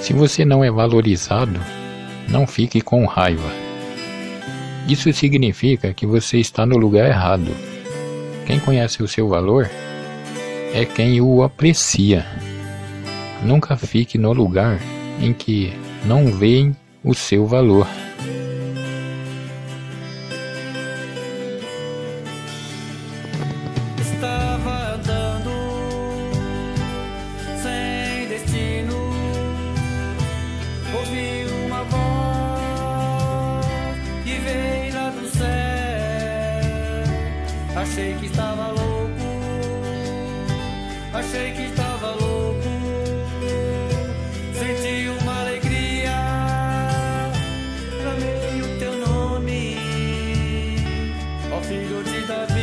Se você não é valorizado, não fique com raiva. Isso significa que você está no lugar errado. Quem conhece o seu valor é quem o aprecia. Nunca fique no lugar em que não veem o seu valor. ouvi uma voz que veio lá do céu. Achei que estava louco, achei que estava louco. Senti uma alegria, clamei o teu nome, ó filho de Davi.